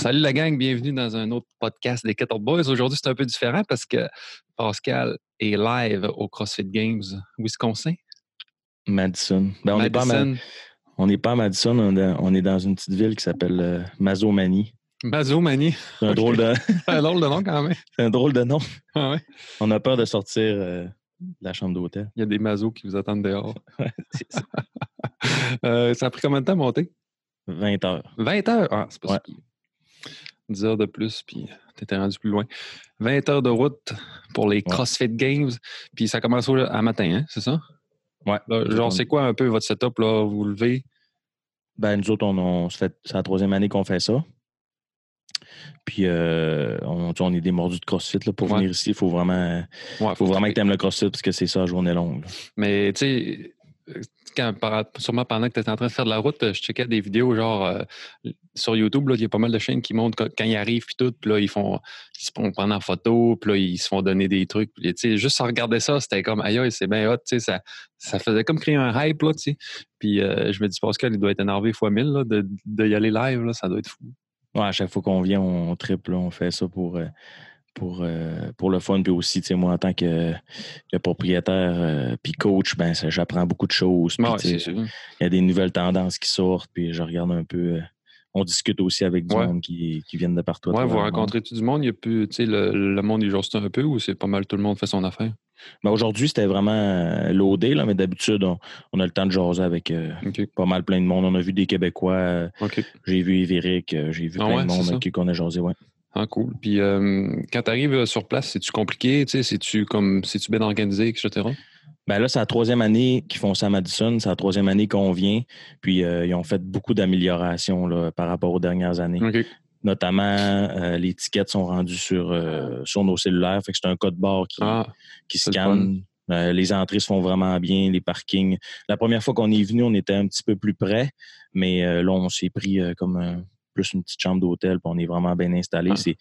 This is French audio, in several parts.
Salut la gang, bienvenue dans un autre podcast des Kettle Boys. Aujourd'hui, c'est un peu différent parce que Pascal est live au CrossFit Games Wisconsin. Madison. Ben, on n'est pas, à Ma- Madison. on n'est pas à Madison, on est, dans une petite ville qui s'appelle euh, Mazomanie. Mazomanie. C'est un, drôle de, C'est un drôle de nom quand même. c'est un drôle de nom. Ah ouais. On a peur de sortir euh, de la chambre d'hôtel. Il y a des mazos qui vous attendent dehors. Ça. Euh, ça a pris combien de temps à monter? 20 heures. 20 heures? Ah, c'est pas Ouais. Si pire. 10 heures de plus, puis t'étais rendu plus loin. 20 heures de route pour les CrossFit Games. Puis ça commence au- à matin, hein, c'est ça? Ouais. Là, genre, c'est quoi un peu votre setup, là? Vous levez? Ben, nous autres, on, c'est la troisième année qu'on fait ça. Puis, euh, on, est des mordus de CrossFit. Là, pour Ouais. venir ici, il faut vraiment, Ouais, faut vraiment que tu aimes le CrossFit parce que c'est ça, journée longue. là. Mais tu sais, sûrement pendant que tu étais en train de faire de la route, je checkais des vidéos genre euh, sur YouTube, il y a pas mal de chaînes qui montrent quand, ils arrivent puis tout, puis là, ils font ils se font prendre en photo, puis là, ils se font donner des trucs. Puis, juste en regarder ça, c'était comme aïe, c'est bien hot, ça, ça faisait comme créer un hype, là, tu. Puis euh, je me dis, Pascal, il doit être énervé fois mille là, de, de y aller live, là, ça doit être fou. Ouais, à chaque fois qu'on vient, on triple, on fait ça pour, euh, pour, euh, pour le fun. Puis aussi, moi, en tant que, que propriétaire euh, puis coach, ben, j'apprends beaucoup de choses. Ouais, il y a des nouvelles tendances qui sortent, puis je regarde un peu. euh, on discute aussi avec du Ouais. monde qui, qui viennent de partout. Ouais, vous le monde. rencontrez tout du monde, il y a plus, tu sais, le, le monde, il juste un peu ou c'est pas mal tout le monde fait son affaire? Ben, Aujourd'hui, c'était vraiment euh, loadé, là, mais d'habitude, on, on a le temps de jaser avec euh, pas mal plein de monde. On a vu des Québécois, euh, j'ai vu Évéric, euh, j'ai vu Ah plein ouais, de monde avec qui on a jasé. Ouais. Ah, cool. Puis euh, quand tu arrives sur place, c'est-tu compliqué? Tu sais, c'est-tu comme c'est-tu bien organisé, etc.? Ben là, c'est la troisième année qu'ils font ça à Madison. C'est la troisième année qu'on vient. Puis euh, ils ont fait beaucoup d'améliorations par rapport aux dernières années. Notamment, euh, les tickets sont rendus sur, euh, sur nos cellulaires. Fait que c'est un code barre qui, Ah, qui c'est le scanne. Euh, les entrées se font vraiment bien, les parkings. La première fois qu'on est venu, on était un petit peu plus près, mais euh, là, on s'est pris euh, comme un- plus une petite chambre d'hôtel, puis on est vraiment bien installé. Ah. C'est,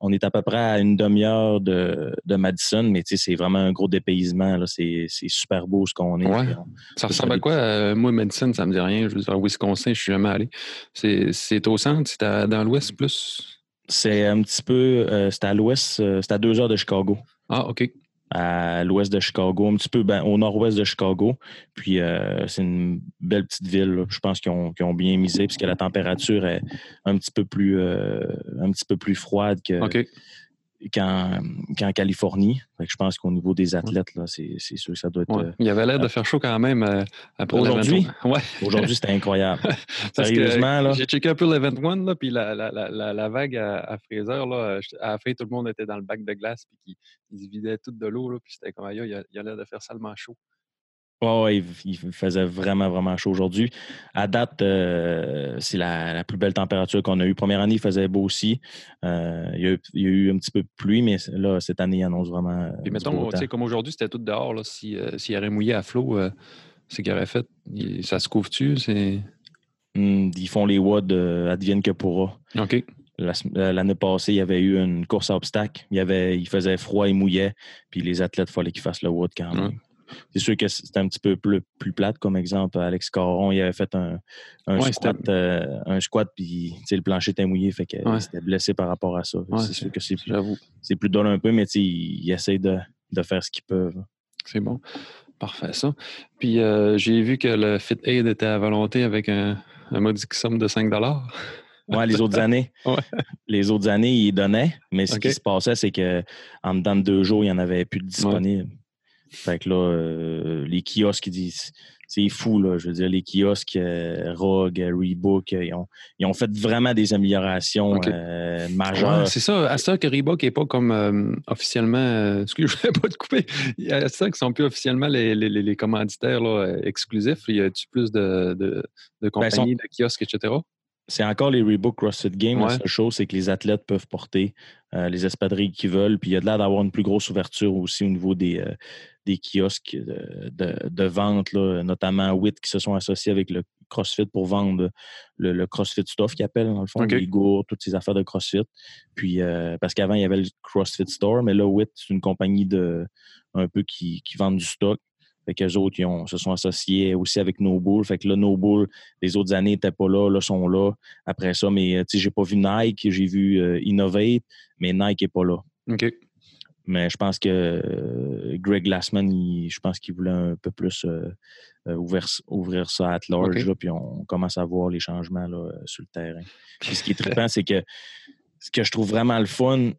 on est à peu près à une demi-heure de, de Madison, mais c'est vraiment un gros dépaysement. Là. C'est, c'est super beau ce qu'on est. Ouais. Puis on- ça ressemble à quoi? Euh, moi, Medicine, ça me dit rien. Je veux dire, Wisconsin, je suis jamais allé. C'est c'est au centre, c'est à- dans l'ouest plus? C'est un petit peu, euh, c'est à l'ouest, euh, c'est à deux heures de Chicago. Ah, OK. À l'ouest de Chicago, un petit peu ben, au nord-ouest de Chicago. Puis euh, c'est une belle petite ville. là. Je pense qu'ils ont, ont bien misé puisque la température est un petit peu plus, euh, un petit peu plus froide que, OK. Qu'en, Californie. Que je pense qu'au niveau des athlètes, là, c'est, sûr que ça doit être. Ouais. euh, Il y avait l'air de faire chaud quand même euh, après Aujourd'hui? Ouais. aujourd'hui, c'était incroyable. Sérieusement, là. J'ai checké un peu l'Event One, là, puis la, la, la, la, la vague à, à Fraser, là, euh, à la fin, tout le monde était dans le bac de glace, puis ils se vidaient tout de l'eau, puis c'était comme, il y a, il y a l'air de faire salement chaud. Ouais, il, il faisait vraiment, vraiment chaud aujourd'hui. À date, euh, c'est la, la plus belle température qu'on a eue. Première année, il faisait beau aussi. Euh, il, y a, eu- il y a eu un petit peu de pluie, mais là, cette année, il annonce vraiment. euh, Puis mettons, tu sais, comme aujourd'hui, c'était tout dehors, là, si, euh, s'il aurait mouillé à flot, c'est qu'il aurait fait, il- ça se couvre-tu? C'est... Hum, ils font les euh, advienne que pourra. OK. L'année passée, il y avait eu une course à obstacles. Il, y avait, il faisait froid et mouillait, puis les athlètes, il fallait qu'ils fassent le WOD quand même. C'est sûr que c'était un petit peu plus, plus plate, comme exemple. Alex Caron, il avait fait un, un Ouais, squat, euh, un squat, puis le plancher était mouillé, fait qu'il Ouais. s'était blessé par rapport à ça. Que Ouais, c'est sûr que c'est plus, c'est plus drôle un peu, mais ils, ils essayent de, de faire ce qu'ils peuvent. C'est bon. Parfait, ça. Puis euh, j'ai vu que le Fit Aid était à volonté avec un, un modique somme de 5 Ouais, les autres années, Ouais. les autres années, ils donnaient, mais ce qui se passait, c'est que en dedans de deux jours, il n'y en avait plus de disponibles. Fait que là, euh, les kiosques, disent, c'est fou, là. Je veux dire, les kiosques, euh, Rogue, euh, Reebok, ils, ont, ils ont fait vraiment des améliorations euh, majeures. Ouais, c'est ça. À ça que Reebok n'est pas comme officiellement. Euh, excuse, je pas te couper. À ça qu'ils sont plus officiellement les, les, les- commanditaires là, exclusifs. Y a-tu plus de, de, de compagnies, de kiosques, etc.? c'est encore les Reebok CrossFit Games. Ouais. La seule chose, c'est que les athlètes peuvent porter euh, les espadrilles qu'ils veulent. Puis il y a de l'air d'avoir une plus grosse ouverture aussi au niveau des, euh, des kiosques de, de- de vente, là, notamment WIT qui se sont associés avec le CrossFit pour vendre le, le CrossFit Stuff qu'ils appellent, dans le fond, OK. les gourds, toutes ces affaires de CrossFit. Puis euh, parce qu'avant, il y avait le CrossFit Store, mais là, WIT, c'est une compagnie de un peu qui, qui vend du stock. Fait qu'eux autres, ils ont- se sont associés aussi avec No Bull. Fait que là, No Bull, les autres années, n'étaient pas là, là, sont là. Après ça, mais tu sais, j'ai pas vu Nike, j'ai vu euh, Innovate, mais Nike n'est pas là. OK. Mais je pense que euh, Greg Glassman, il- je pense qu'il voulait un peu plus euh, euh, ouvrir, ouvrir ça à large, là, puis on commence à voir les changements là, sur le terrain. Puis ce qui est trippant, c'est que ce que je trouve vraiment le fun,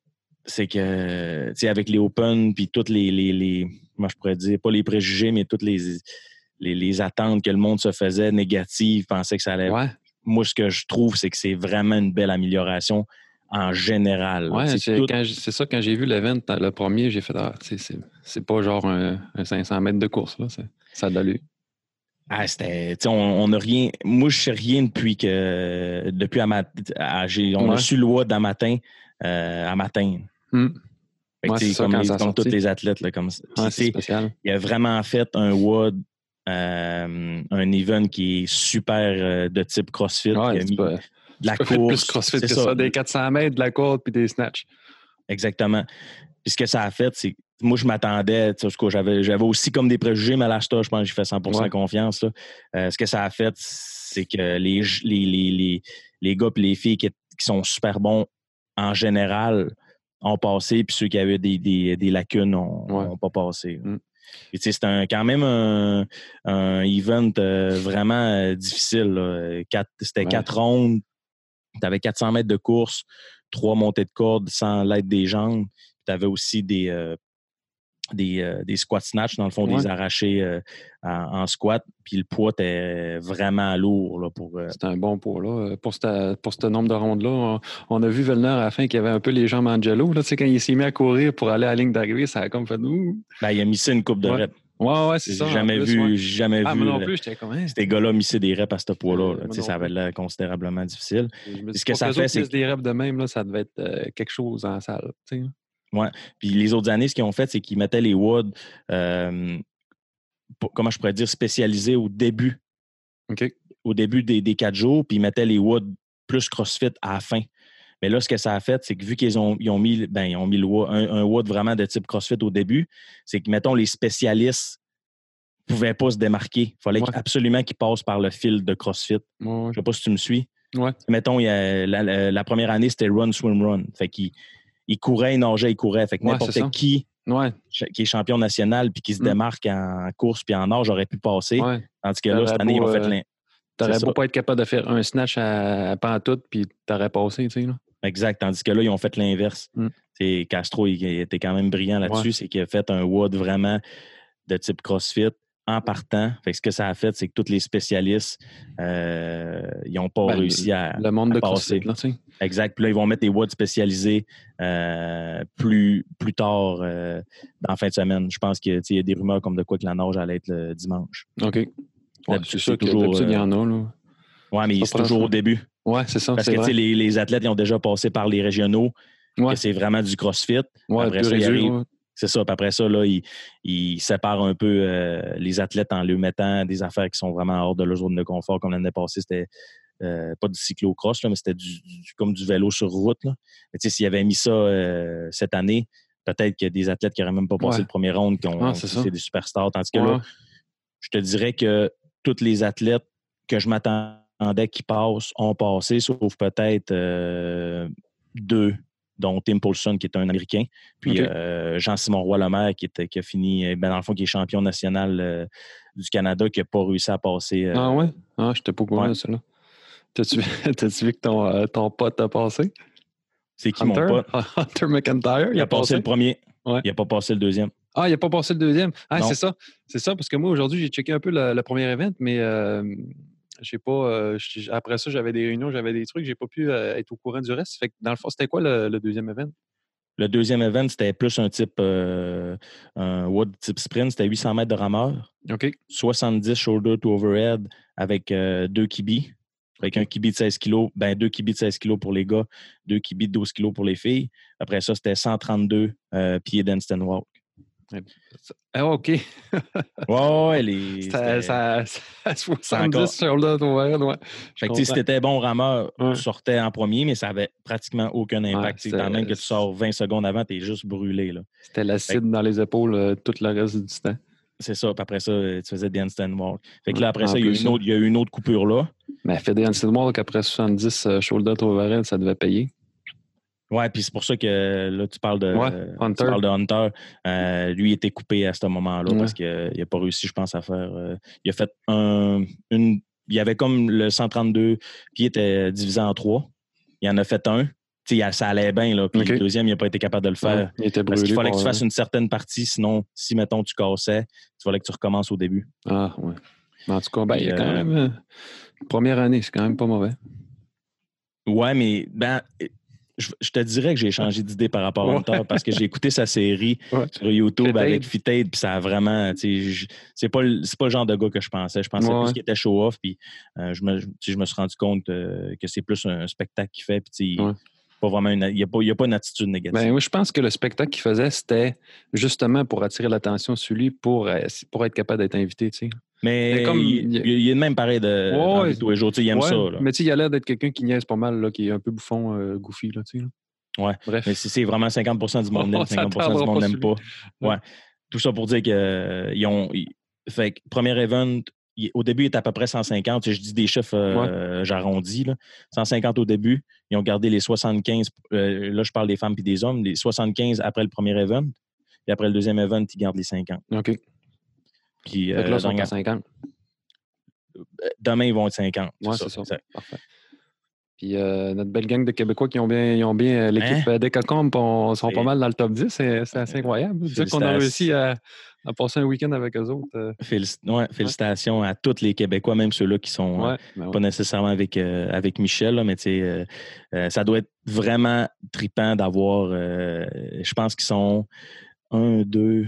c'est que, tu sais, avec les Open, puis toutes les, les, les- comment je pourrais dire, pas les préjugés, mais toutes les, les, les attentes que le monde se faisait négatives, pensait que ça allait. Ouais, Moi, ce que je trouve, c'est que c'est vraiment une belle amélioration en général. ouais c'est tout- ça, quand j'ai vu l'event, le premier, j'ai fait, ah, c'est pas genre un, un 500 mètres de course, là. Ça a de. Ah, c'était. On n'a rien. Moi, je sais rien depuis que. Depuis à ma, à- on a su le WOD à matin. euh, à matin. Hmm. Ouais, ça, comme les- tous les athlètes. Là, comme, tu c'est il a vraiment fait un WOD, euh, un event qui est super euh, de type CrossFit. Ouais, de la tu peux faire course. plus CrossFit c'est que ça. Des 400 mètres, de la corde puis des snatchs. Exactement. Puis ce que ça a fait, c'est moi, je m'attendais, j'avais, j'avais aussi comme des préjugés, mais à je pense que j'ai fait 100 Ouais. confiance. là. Euh, ce que ça a fait, c'est que les, les, les, les, les gars et les filles qui, qui sont super bons en général ont passé, puis ceux qui avaient des, des, des lacunes n'ont Ouais. pas passé. Mm. C'est un- quand même un, un event euh, vraiment euh, difficile. Quatre- C'était Ouais. quatre rondes, tu avais 400 mètres de course, trois montées de corde sans l'aide des jambes. Tu avais aussi des, euh, des, euh, des squat snatch, dans le fond, des arrachés euh, en, en squat. Puis le poids était vraiment lourd là, pour. euh, C'était un bon poids, là. Pour ce pour nombre de rondes-là, on, on a vu Vellner à la fin qui avait un peu les jambes Angelo. Là, tu sais, quand il s'est mis à courir pour aller à la ligne d'arrivée, ça a comme fait ouh. ben, il a missé une coupe de Ouais. reps. Ouais, ouais, c'est J'ai ça. en jamais plus, vu, ouais. j'ai jamais Ah, vu. moi non là, plus, j'étais comme. hein. Ces gars-là missaient des reps à ce poids-là. Euh, là. ça avait l'air considérablement difficile. Je me ce que ça fait, c'est des rêves de même, là, ça devait être euh, quelque chose en salle. tu sais. Puis les autres années, ce qu'ils ont fait, c'est qu'ils mettaient les WOD, euh, comment je pourrais dire, spécialisés au début, OK. au début des, des quatre jours, puis ils mettaient les WOD plus CrossFit à la fin. Mais là, ce que ça a fait, c'est que vu qu'ils ont, ils ont mis, ben, ils ont mis le un, un WOD vraiment de type CrossFit au début, c'est que, mettons, les spécialistes ne pouvaient pas se démarquer. Il fallait Ouais. absolument qu'ils passent par le fil de CrossFit. Ouais, Je sais pas si tu me suis. Ouais. Mettons, il y a- la, la- la première année, c'était run, swim, run. Fait qu'ils ils couraient, ils nageaient, ils couraient. Fait que n'importe qui Ouais, qui est champion national puis qui se Mm. démarque en course puis en nage aurait pu passer. ouais. Tandis que là, cette année, ils ont fait euh, l'in- T'aurais C'est beau ça. pas être capable de faire un snatch à, à pantoute, puis t'aurais passé, tu sais. Là. Exact. Tandis que là, ils ont fait l'inverse. Mm. Castro, il, il était quand même brillant là-dessus. Ouais. C'est qu'il a fait un WOD vraiment de type CrossFit en partant. Fait que ce que ça a fait, c'est que tous les spécialistes, euh, ils n'ont pas Ben, réussi à. Le monde à de passer. CrossFit, là, tu sais. Exact. Puis là, ils vont mettre des WOD spécialisés euh, plus, plus tard euh, dans la fin de semaine. Je pense qu'il y a des rumeurs comme de quoi que la nage allait être le dimanche. OK. Ouais, c'est sûr que toujours, il y euh, en a, là. Ouais, mais c'est toujours au début. Ouais, c'est ça, Parce que tu sais, vrai. les, les athlètes, ils ont déjà passé par les régionaux, Ouais, que c'est vraiment du CrossFit. ouais, après ça, ouais. C'est ça. Puis après ça, là, ils, séparent un peu euh, les athlètes en leur mettant des affaires qui sont vraiment hors de leur zone de confort. Comme l'année passée, c'était euh, pas du cyclocross, là, mais c'était du, du- comme du vélo sur route. Là. Mais tu sais, s'ils avaient mis ça euh, cette année, peut-être qu'il y a des athlètes qui n'auraient même pas passé le premier round, qui ont Ah, c'est des superstars. Tandis que là, je te dirais que tous les athlètes que je m'attendais qui passent ont passé, sauf peut-être euh, deux, dont Tim Paulson, qui est un Américain, puis euh, Jean-Simon Roy-Lemaire, qui, était, qui a fini, euh, ben, dans le fond, qui est champion national euh, du Canada, qui n'a pas réussi à passer. Ah ouais? Ah, j'étais pas au courant de là. T'as-tu vu que ton, ton pote a passé? C'est qui mon Hunter? pote? Hunter McIntyre, Il a passé le premier. Ouais. Il n'a pas passé le deuxième. Ah, il n'a pas passé le deuxième. Ah, c'est ça. C'est ça, parce que moi, aujourd'hui, j'ai checké un peu le, le premier event, mais euh, j'ai pas. euh, après ça, j'avais des réunions, j'avais des trucs, j'ai pas pu euh, être au courant du reste. Fait que dans le fond, c'était quoi le, le deuxième event? Le deuxième event, c'était plus un type, euh, un WOD type sprint. C'était 800 mètres de rameur, OK. 70 shoulder to overhead avec euh, deux kibis. Avec un kibi de 16 kg, ben deux kibis de 16 kg pour les gars, deux kibis de 12 kg pour les filles. Après ça, c'était 132 euh, pieds d'Instant Walk. Ah, OK. Ouais, ouais, les. Ça, ça, 70 encore- sur le overhead, ouais. Je Fait que, si t'étais bon rameur, Ouais. tu sortais en premier, mais ça avait pratiquement aucun impact. C'était- Quand même que tu sors 20 secondes avant, tu es juste brûlé. Là. C'était l'acide dans les épaules euh, tout le reste du temps. C'est ça. Puis après ça, tu faisais des handstand walk. Fait que là, après En ça, il y, a plus, une autre, il y a eu une autre coupure là. Mais fait des handstand walk après 70 euh, shoulder to overhead, ça devait payer. Ouais, puis c'est pour ça que là, tu parles de, Ouais, euh, Hunter. tu parles de Hunter. Euh, lui, il était coupé à ce moment-là Ouais. parce qu'il n'a pas réussi, je pense, à faire. euh, il a fait un, une. Il y avait comme le 132 pieds était divisé en trois. Il en a fait un. Ça allait bien, là. Puis le deuxième, il n'a pas été capable de le faire. Ouais, il était Parce qu'il fallait que tu fasses une certaine partie, sinon, si, mettons, tu cassais, il fallait que tu recommences au début. Ah, ouais. En tout cas, ben, il y a Puis, quand euh, même. euh, première année, c'est quand même pas mauvais. Ouais, mais ben, je, je te dirais que j'ai changé d'idée par rapport à. Hunter parce que j'ai écouté sa série Ouais. sur YouTube avec Fitade, puis ça a vraiment. C'est pas, pas le genre de gars que je pensais. Je pensais Ouais, plus qu'il était show-off, puis euh, je, me, je me suis rendu compte euh, que c'est plus un spectacle qu'il fait, puis Ouais. Pas vraiment une- il n'y a, a pas une attitude négative. Ben, moi, je pense que le spectacle qu'il faisait, c'était justement pour attirer l'attention sur lui, pour, euh, pour être capable d'être invité, tu sais. mais mais comme- il, il- il est de même pareil de, tous les jours. Il aime Ouais, ça. là. Mais tu sais, il a l'air d'être quelqu'un qui niaise pas mal, là, qui est un peu bouffon, euh, goofy, là. Ouais. Bref. Mais c'est c'est vraiment 50 du monde On aime, 50% du monde n'aime pas. Ouais. Tout ça pour dire que euh, ils ont. fait que premier event, il- au début, il était à peu près 150. Je dis des chiffres, euh, j'arrondis. là. 150 au début. Ils ont gardé les 75. euh, là, je parle des femmes et des hommes. Les 75 après le premier event. Et après le deuxième event, ils gardent les 50. OK. Puis Fait que euh, là, ils sont à 50. demain, ils vont être 50. Ouais, c'est ça. exact. Parfait. Puis euh, notre belle gang de Québécois qui ont bien, ils ont bien euh, l'équipe Hein? euh, Decacomp, on- sont pas mal dans le top 10. C'est assez incroyable. Dire qu'on a réussi à, à passer un week-end avec eux autres. ouais, félicitations à tous les Québécois, même ceux-là qui sont. ouais, ben pas nécessairement avec, euh, avec Michel, là, mais tu sais, euh, euh, ça doit être vraiment tripant d'avoir. je pense qu'ils sont un, deux.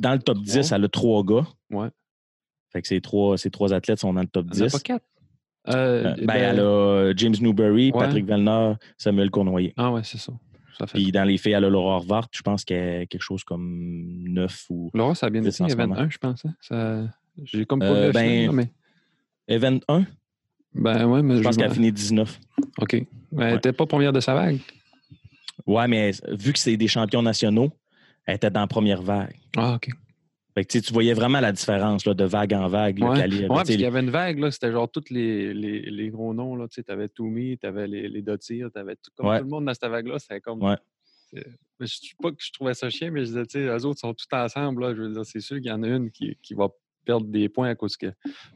Dans le top 10, Trois. elle a trois gars. Ouais. Fait que ces trois, ces trois athlètes sont dans le top Il y en a 10. pas quatre. Euh, Euh, ben, ben- elle a euh, James Newberry, Ouais. Patrick Vellner, Samuel Cournoyer. Ah ouais, c'est ça. ça fait... Puis dans les filles, elle a Laura Harvard, je pense qu'elle a quelque chose comme 9 ou. Laura, ça a bien été. moment. un, je pense. hein. Ça... J'ai comme pas Euh, ben, mais... Event 1, Ben ouais, mais je pense me- qu'elle a fini 19. OK. Ben, Elle n'était pas première de sa vague. Ouais, mais vu que c'est des champions nationaux, elle était dans la première vague. Ah, OK. Fait que, tu sais, voyais vraiment la différence là, de vague en vague. là, Ouais, parce sais, qu'il y avait une vague, là, c'était genre tous les, les, les gros noms. Tu avais Toomey, tu avais les, les tu avais tout, comme Ouais. tout le monde dans cette vague-là. C'était comme. Ouais. Je ne pas que je trouvais ça chiant, mais je disais, tu sais, eux autres sont tous ensemble. Là, je veux dire, c'est sûr qu'il y en a une qui, qui va perdre des points à cause que.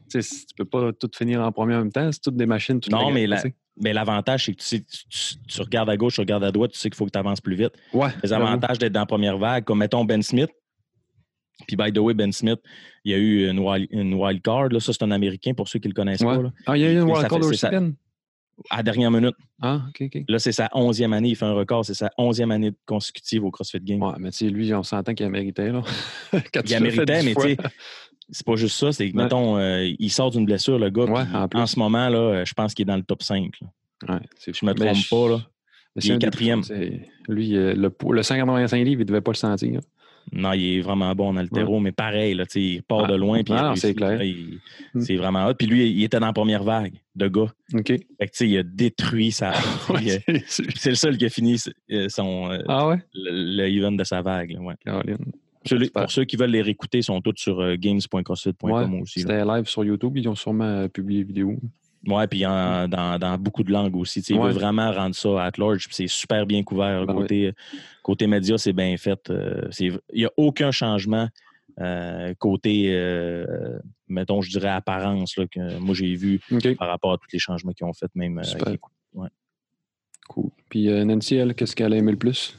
Tu sais, tu peux pas tout finir en premier en même temps, c'est toutes des machines. toutes Non, les- mais la- sais. mais l'avantage, c'est que tu, sais, tu, regardes à gauche, tu regardes à droite, tu sais qu'il faut que tu avances plus vite. Ouais. Les avantages d'être dans la première vague, comme mettons Ben Smith. Puis, by the way, Ben Smith, il y a eu une wild, une wild card. Là. Ça, c'est un Américain pour ceux qui ne le connaissent Ouais. pas. là. Ah, il y a eu une fait- c'est aussi? À la dernière minute. Ah, OK, OK. Là, c'est sa onzième année. Il fait un record. C'est sa onzième année consécutive au CrossFit Games. Ouais, mais tu sais, lui, on s'entend qu'il a mérité, là. Quand Il a mérité, mais tu sais, c'est pas juste ça. C'est que, Ouais. mettons, euh, il sort d'une blessure, le gars. Ouais, en plus. en ce moment, là, euh, je pense qu'il est dans le top 5. là. Ouais, Je me trompe pas, là. Il est quatrième. Lui, euh, le, le 185 livres, il ne devait pas le sentir. Non, il est vraiment bon en altéro, mais pareil, là, il part Ah. de loin. Puis Ah, c'est clair. Mm. C'est vraiment hot. Puis lui, il était dans la première vague de gars. OK. Fait que, tu sais, il a détruit sa. Ouais, a- c'est le seul qui a fini euh, son, euh, ah ouais? le, le event de sa vague. là, ouais. Caroline. Celui- Super. pour ceux qui veulent les réécouter, ils sont tous sur euh, games.crossfit.com Ouais, aussi. C'était live sur YouTube. Ils ont sûrement euh, publié vidéo. Ouais, puis en- dans, dans beaucoup de langues aussi. Tu sais, Il Ouais. veut vraiment rendre ça at large, puis c'est super bien couvert. Ben côté, côté média, c'est bien fait. euh, Il n'y a aucun changement euh, côté, euh, mettons, je dirais apparence, là, que moi j'ai vu par rapport à tous les changements qu'ils ont fait, même Super. avec- Cool. Puis Nancy, elle, qu'est-ce qu'elle a aimé le plus?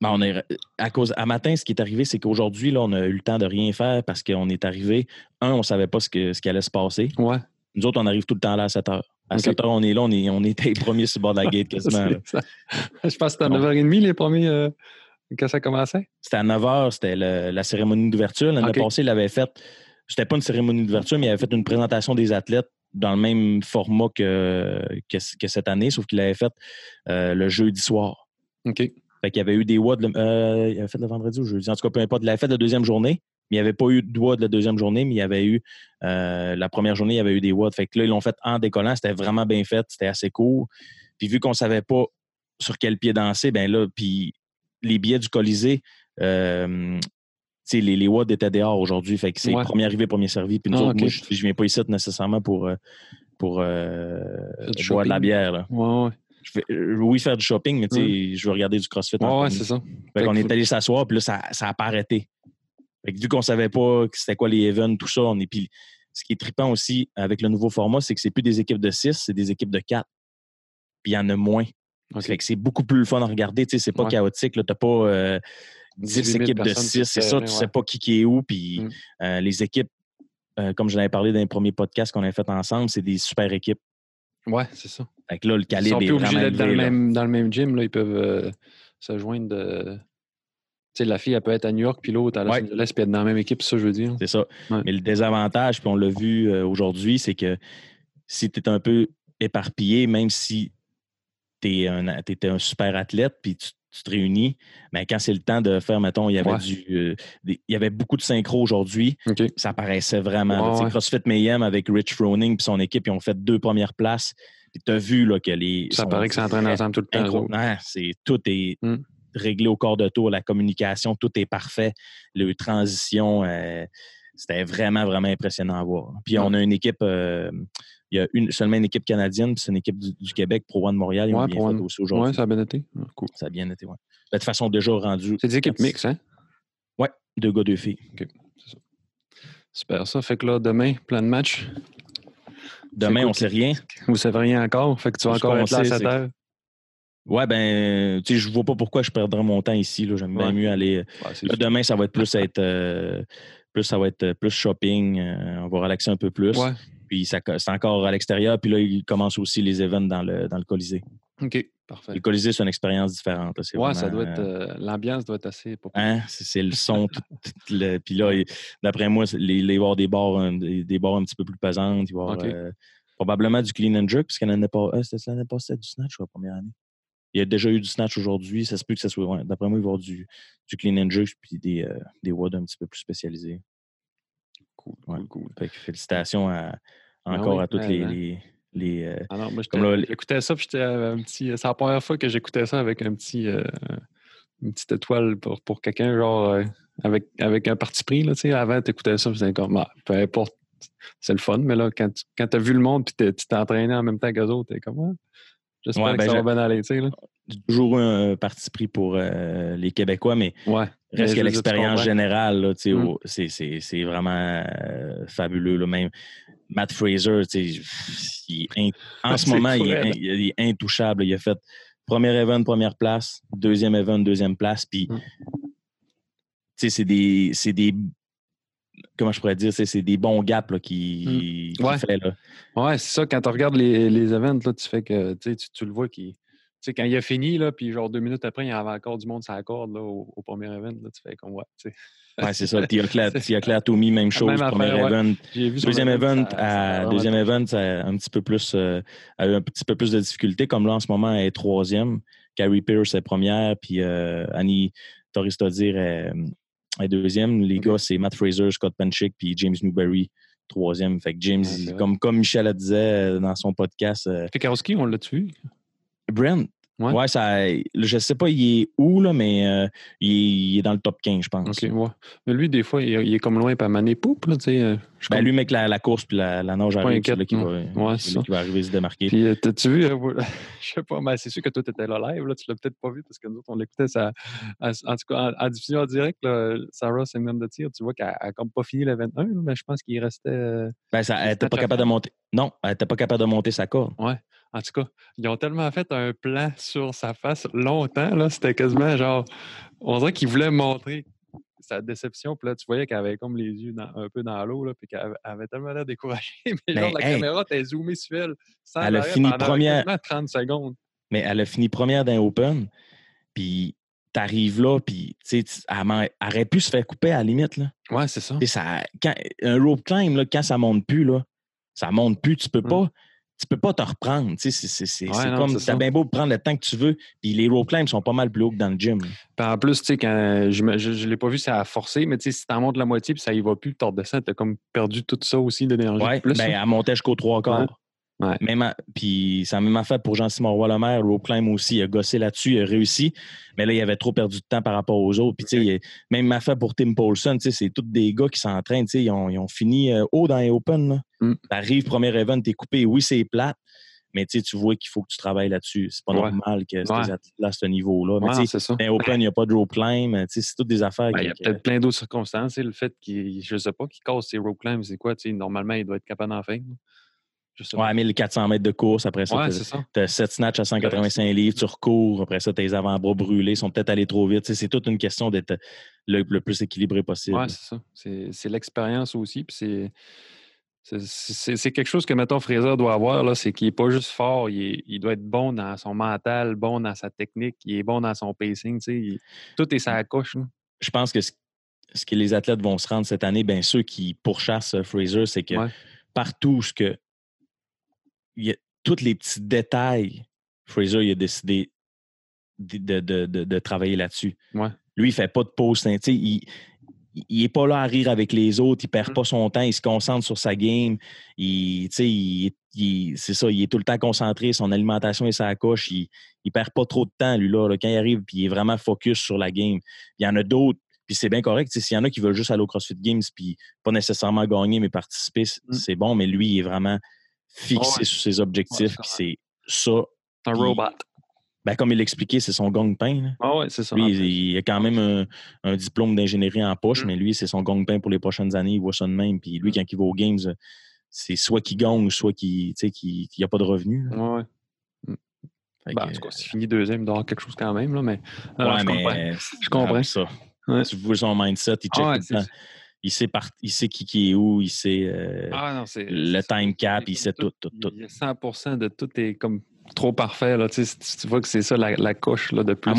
Ben, on est, à cause, à matin, ce qui est arrivé, c'est qu'aujourd'hui, là, on a eu le temps de rien faire parce qu'on est arrivé. Un, on ne savait pas ce, que, ce qui allait se passer. Ouais. Nous autres, on arrive tout le temps là à 7 heures. À OK. 7 heures, on est là, on, est, on était les premiers sur le bord de la gate quasiment. Je pense que c'était à Non. 9h30 les premiers euh, quand ça commençait. C'était à 9 h, c'était le- la cérémonie d'ouverture. L'année passée, il avait fait. C'était pas une cérémonie d'ouverture, mais il avait fait une présentation des athlètes dans le même format que, que, que cette année, sauf qu'il avait fait euh, le jeudi soir. OK. Fait qu'il y avait eu des le- euh, il avait fait le vendredi ou jeudi. En tout cas, peu importe. Il avait fait la deuxième journée, mais il n'y avait pas eu de WOD la deuxième journée, mais il y avait eu euh, la première journée, il y avait eu des WOD. Fait que là, ils l'ont fait en décollant. C'était vraiment bien fait. C'était assez court. Puis vu qu'on ne savait pas sur quel pied danser, ben là, puis les billets du Colisée, euh, les, les étaient dehors aujourd'hui. Fait que c'est Ouais. premier arrivé, premier servi. Puis nous Ah, autres, moi, je, je viens pas ici nécessairement pour, euh, pour euh, boire de la bière. là. Ouais, ouais. Je euh, oui, faire du shopping, mais tu sais, je veux regarder du CrossFit. Ouais, c'est ça. Fait Fait qu'on que est allé s'asseoir, puis là, ça n'a pas arrêté. Fait que vu qu'on savait pas c'était quoi les events, tout ça, on est. Puis ce qui est trippant aussi avec le nouveau format, c'est que c'est plus des équipes de 6, c'est des équipes de 4. Puis il y en a moins. Ok. Fait que c'est beaucoup plus le fun à regarder. Tu sais, c'est pas Ouais. chaotique. Tu n'as pas euh, 10 18 000 équipes de personnes 6. C'est ça, tu ouais. sais pas qui, qui est où. Puis Mm. euh, les équipes, euh, comme je l'avais parlé dans les premiers podcasts qu'on avait fait ensemble, c'est des super équipes. Ouais, c'est ça. Fait que là, le Ils calibre sont est plus obligés vraiment d'être dans, le élevé, là. même- dans le même gym. Là. Ils peuvent euh, se joindre de. Sais, la fille, elle peut être à New York, puis l'autre à Los Ouais. Angeles, puis être dans la même équipe, c'est ça, je veux dire. C'est ça. Ouais. Mais le désavantage, puis on l'a vu euh, aujourd'hui, c'est que si tu es un peu éparpillé, même si tu es un, super athlète, puis tu, tu te réunis, mais quand c'est le temps de faire, mettons, il y avait Ouais. du. euh, des- il y avait beaucoup de synchro aujourd'hui, ça paraissait vraiment. Tu sais. CrossFit Mayhem avec Rich Froning puis son équipe, ils ont fait deux premières places. Puis tu as vu là, que les. Ça paraît que ça entraîne ensemble tout le temps. Non, c'est tout est Mm. Réglé au corps de tour, la communication, tout est parfait. Le transition, euh, c'était vraiment, vraiment impressionnant à voir. Puis on a une équipe, euh, il y a une, seulement une équipe canadienne, puis c'est une équipe du, du Québec, Pro One Montréal, ils ont Ouais, bien fait aussi aujourd'hui. Ouais, ça a bien été. Cool. Ça a bien été, ouais. De toute façon, déjà rendu C'est des équipes mixtes, hein? deux gars, deux filles. Super ça. Fait que là, demain, plein de matchs. Demain, on sait rien. Vous savez rien encore. Fait que tu vas encore être là à sait, 7 c'est que- heures. Ouais, ben, tu sais, je vois pas pourquoi je perdrais mon temps ici. J'aime bien mieux aller. Ouais, Là, demain, ça va être plus être euh, plus ça va être euh, plus shopping. euh, on va relaxer un peu plus. Ouais. Puis c'est encore à l'extérieur. Puis là, il commence aussi les events dans le, dans le Colisée. OK. Parfait. Le Colisée, c'est une expérience différente. là. Ouais, ça doit être. euh, euh, L'ambiance doit être assez hein, c'est, le son. tout- tout le- puis là, d'après moi, il va y avoir des bars, un, des, des bars un petit peu plus pesantes. Il va y avoir euh, probablement du clean and jerk, parce qu'il y en a pas. Euh, c'était l'année passée, du snatch la première année. Il y a déjà eu du snatch aujourd'hui. Ça se peut que ça soit. ouais, d'après moi, il va y avoir du, du clean and jerk puis des, euh, des WOD un petit peu plus spécialisés. Cool, Ouais. cool, cool. Fait que félicitations à- Ben encore oui, à toutes ben, les. hein. les, les, euh, Ah non, moi, j'écoutais ça, puis j'étais euh, un petit. C'est la première fois que j'écoutais ça avec un petit. euh, une petite étoile pour, pour quelqu'un, genre, avec, avec un parti pris, là, tu sais. Avant, t'écoutais ça, puis c'était comme, ah, peu importe, c'est le fun, mais là, quand tu quand as vu le monde, puis tu t'es entraîné en même temps qu'eux autres, t'es comme, ah, j'espère Ouais, que ben, ça va bien aller, j'ai toujours eu un parti pris pour euh, les Québécois, mais Ouais. Reste que l'expérience générale, là, Mm. c'est- c'est c'est vraiment euh, fabuleux. Là, même Matt Fraser, il in- en ce moment, il est, cruel. in- il est intouchable. Il a fait premier event, première place, deuxième event, deuxième place. Puis, Mm. sais, c'est des, c'est des. Comment je pourrais dire? C'est des bons gaps là, qui, qui Mm. Ouais. fait. Là. Ouais, c'est ça. Quand tu regardes les, les events, là, tu fais que tu, tu, le vois qui. Tu sais, quand il a fini, là, puis genre deux minutes après, il y avait encore du monde sur la corde là, au, au premier event. Là, tu fais comme ouais. tu sais. Ouais, c'est ça. Claire Toomey, même chose. Même premier affaire, event, vu Deuxième event, ça- à, deuxième event, ça a un petit peu plus, euh, a eu un petit peu plus de difficultés. Comme là, en ce moment, elle est troisième. Carrie Pierce est première, puis euh, Annie Torristodir est, est deuxième. Les gars, c'est Matt Fraser, Scott Penchick, puis James Newberry, troisième. Fait que James, Ouais, c'est il- vrai. comme, comme Michel le disait euh, dans son podcast, euh, Fikowski, on l'a tué. Brent, Ouais. ouais. ça, je sais pas il est où, là, mais euh, il, est, il est dans le top 15, je pense. OK, ouais. Mais lui, des fois, il, il est comme loin, pas mané poupe, là, tu sais. Je Ben, lui, mec, la, la course puis la, la nage arrive, c'est là qui va, Ouais, qui va arriver à se démarquer. Puis, euh, t'as-tu vu, euh, je sais pas, mais c'est sûr que toi, tu étais là live, là, tu l'as peut-être pas vu parce que nous autres, on l'écoutait, en tout cas, en, en diffusion en direct, là, Sarah Simon de tir, tu vois qu'elle n'a comme pas fini le 21, là, mais je pense qu'il restait. euh, Ben, ça, elle C'est n'était pas capable de monter. Non, elle n'était pas capable de monter sa corde. Ouais. En tout cas, ils ont tellement fait un plan sur sa face longtemps, là, c'était quasiment genre. On dirait qu'ils voulaient montrer sa déception, puis là, tu voyais qu'elle avait comme les yeux dans- un peu dans l'eau, puis qu'elle avait- elle avait tellement l'air découragée, mais genre, Mais, la hey, caméra était zoomée sur elle. Sans elle a fini première. quasiment 30 secondes. Mais elle a fini première d'un Open. Puis t'arrives là, puis tu sais, elle, aurait pu se faire couper à la limite. Là. Ouais, c'est ça. Ça, quand, un rope climb, là, quand ça monte plus, là, ça monte plus, tu peux Mm. pas. Tu peux pas te reprendre. tu sais, C'est c'est- c'est- Ouais, c'est non, comme. c'est T'as ça. bien beau prendre le temps que tu veux. Puis les rope climbs sont pas mal plus hauts que dans le gym. Puis en plus, tu sais, quand je ne l'ai pas vu, ça a forcé, mais tu sais, si t'en montes la moitié puis ça y va plus, tu redescends, t'as comme perdu tout ça aussi d'énergie. Ouais, Plus, ben, là. elle montait jusqu'aux trois quarts. Ouais. Même puis ça a même fait pour Jean-Simon Roy-Lemaire, rope climb aussi, il a gossé là-dessus, il a réussi, mais là, il avait trop perdu de temps par rapport aux autres. Puis, tu sais, même fait pour Tim Paulson, tu sais, c'est tous des gars qui s'entraînent, tu sais, ils ont, ils ont fini euh, haut dans les Open. là. Mm. T'arrives, premier event, t'es coupé, oui, c'est plate, mais tu vois qu'il faut que tu travailles là-dessus. C'est pas Ouais. normal que ces Ouais. athlètes-là à ce niveau-là. Mais Ouais, c'est ça. les Open, il n'y a pas de rope climb, c'est toutes des affaires. Ben, il y a peut-être plein d'autres circonstances. Le fait qu'il, je sais pas, qu'il casse ses rope climbs, c'est quoi? Normalement, il doit être capable d'en faire. là. Ouais, pas. 1400 mètres de course, après ça, Ouais. Tu as 7 snatchs à 185 livres, tu recours, après ça, tes avant-bras brûlés, sont peut-être allés trop vite. C'est toute une question d'être le, le plus équilibré possible. Ouais, c'est ça. C'est, c'est l'expérience aussi. Puis c'est, c'est, quelque chose que, mettons, Fraser doit avoir, là, c'est qu'il n'est pas juste fort, il, est- il doit être bon dans son mental, bon dans sa technique, il est bon dans son pacing. tu sais, il- tout est sa coche. là. Je pense que ce, ce que les athlètes vont se rendre cette année, bien ceux qui pourchassent euh, Fraser, c'est que Ouais. partout ce que il y a tous les petits détails, Fraser il a décidé de, de- de- de- de travailler là-dessus. Ouais. Lui, il fait pas de pause. hein, tu sais, Il, il est pas là à rire avec les autres, il perd Mm. pas son temps, il se concentre sur sa game. Il, il- il- c'est ça, il est tout le temps concentré, son alimentation et sa coche, il, il perd pas trop de temps, lui, là, là, quand il arrive, puis il est vraiment focus sur la game. Il y en a d'autres, puis c'est bien correct. S'il y en a qui veulent juste aller au CrossFit Games, puis pas nécessairement gagner, mais participer, c- Mm. c'est bon, mais lui, il est vraiment fixé Ouais. sur ses objectifs, Ouais, puis c'est c'est ça. Un robot. Ben, comme il l'expliquait, c'est son gang-pain. Ah ouais, c'est ça. Lui, en il, a quand même un, un diplôme d'ingénierie en poche, Mm. mais lui, c'est son gang-pain pour les prochaines années. Il voit ça de même. Puis lui, Mm. quand il va aux Games, c'est soit qu'il gagne, soit qu'il n'y a pas de revenus. là. Ouais, ouais. Fait Ben, en tout cas, s'il finit deuxième, il doit avoir quelque chose quand même. Là, mais, ouais, je comprends. mais Je comprends. Ah, ça. Ouais. Tu vois son mindset, il check Ah tout le temps. Il sait, il sait qui, qui est où, il sait euh, Ah non, le time cap, il sait tout, tout, tout. Il y a 100 de tout est comme trop parfait. Là. Tu, sais, tu- tu vois que c'est ça la, la coche là, de plus.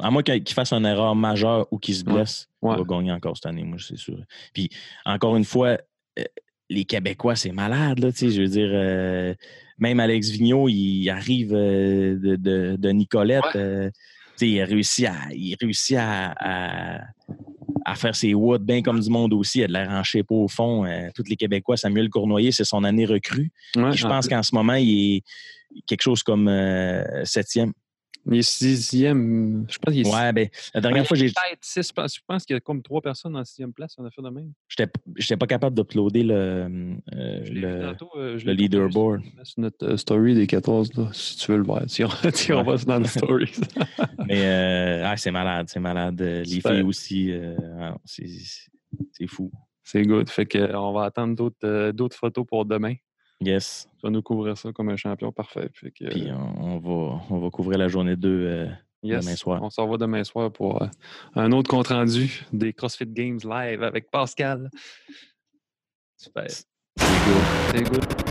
À moins qu'il fasse une erreur majeure ou qu'il se blesse, Ouais. il va gagner encore cette année, moi, c'est sûr. Puis, encore une fois, euh, les Québécois, c'est malade, là, tu sais, je veux dire, euh, même Alex Vigneault, il arrive euh, de, de- de Nicolette, Ouais. tu sais, il réussit à, il réussit à, à- à faire ses woods bien comme du monde aussi, il a de l'air en shape au fond. euh, tous les Québécois, Samuel Cournoyer, c'est son année recrue. Ouais, je en pense qu'en ce moment, il est quelque chose comme euh, septième. Il est sixième. Je pense qu'il est Ouais, ben, la dernière Ouais, fois, j'ai six, je pense, qu'il y a comme trois personnes en sixième place. On a fait de même. J'étais j'étais pas capable d'uploader le, euh, le, tantôt, euh, le leaderboard. Sur notre euh, story des 14, là, si tu veux le voir. Iras Ouais. voir ça dans le story. Mais euh, ah, c'est malade, c'est malade. Les filles aussi, ah, c'est c'est fou. C'est good. Fait que, on va attendre d'autres d'autres photos pour demain. Yes. Tu vas nous couvrir ça comme un champion parfait. Que, Puis on, va, on va couvrir la journée 2 euh, yes, demain soir. On s'en va demain soir pour euh, un autre compte rendu des CrossFit Games live avec Pascal. Super. C'est good. C'est good.